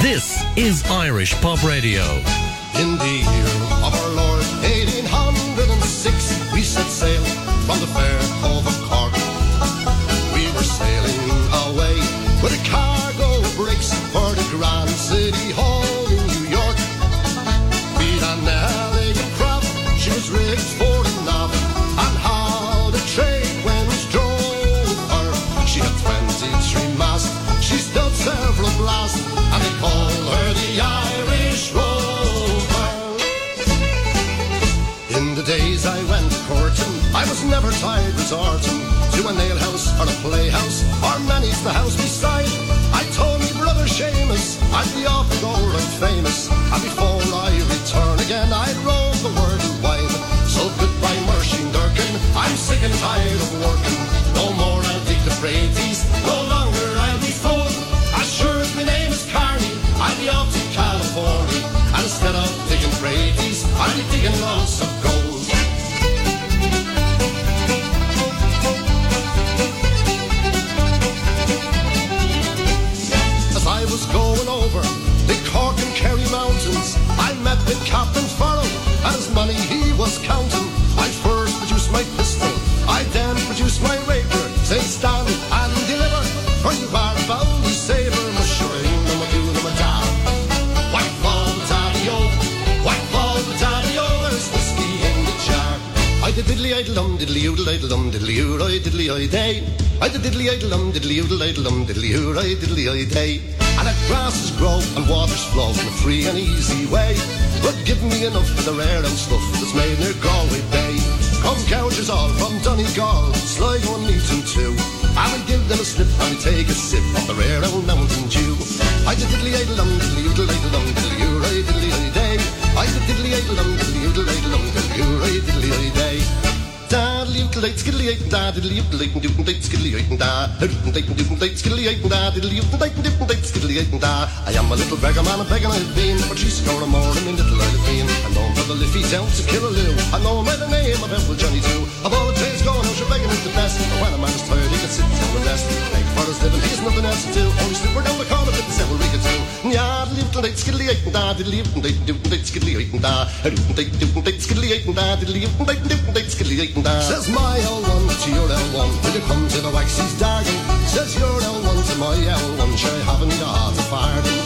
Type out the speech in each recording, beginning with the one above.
This is Irish Pop Radio. In the year to a nail house or a playhouse, or many's the house beside. I told me brother Seamus, I'd be off and go right famous, and before I return again, I'd roam the world wide. So goodbye, Muirsheen Durkin, I'm sick and tired of working. No more I'll dig the praties, no longer I'll be fooled. As sure as my name is Carney, I'll be off to California, and instead of digging praties, I'll be digging lots of gold. Met with Captain Farrell, and money he was counting. I first produced my pistol, I then produced my rapier. Say stand and deliver, for you are bound to savor shine, no do no my da. White ball daddy-o, white ball daddy-o, there's whiskey in the jar. I did diddly idle dum diddly oodle idle dum diddly oodle diddly I day. I did diddly idle dum diddly oodle idle dum diddly oodle diddly I day. And that grasses grow and waters flow in a free and easy way. But give me enough of the rare and stuff that's made near Galway Bay. Come couches all from Donegal, Sligo and Leitrim too. I will give them a slip and take a sip of the rare old and and and and and and I am a little beggar man, a beggar I've been, but she's scored a more than me little I've been. I know by the Liffey down to Killaloe, I know by the name of Uncle Johnny too. Of all the days going, how she begging is the best. But when a man's tired, he can sit down and rest. Beg for his living, he's nothing else to do. Only slipper down the corner with the several week or two. Yeah, little date skiddly eight and da diddly oodle date and date skiddly eight and da doodle date doodle date skiddly eight and da diddly oodle date doodle date skiddly eight and da. Says my L1 to your L1 Will you come to the Waxies Dargle Says your L1 to my L1 Sure I haven't got a farthing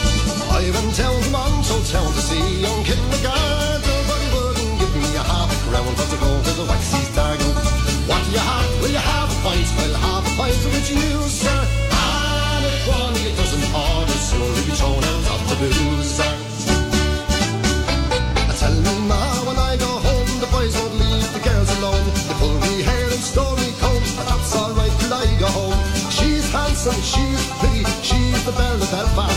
I even tell them on so tell to see young kindergarten But he wouldn't give me a half crown But to go to the Waxies Dargle What do you have? Will you have a pint? Well have a pint with you sir Home She's pretty She's the belle of that Belfast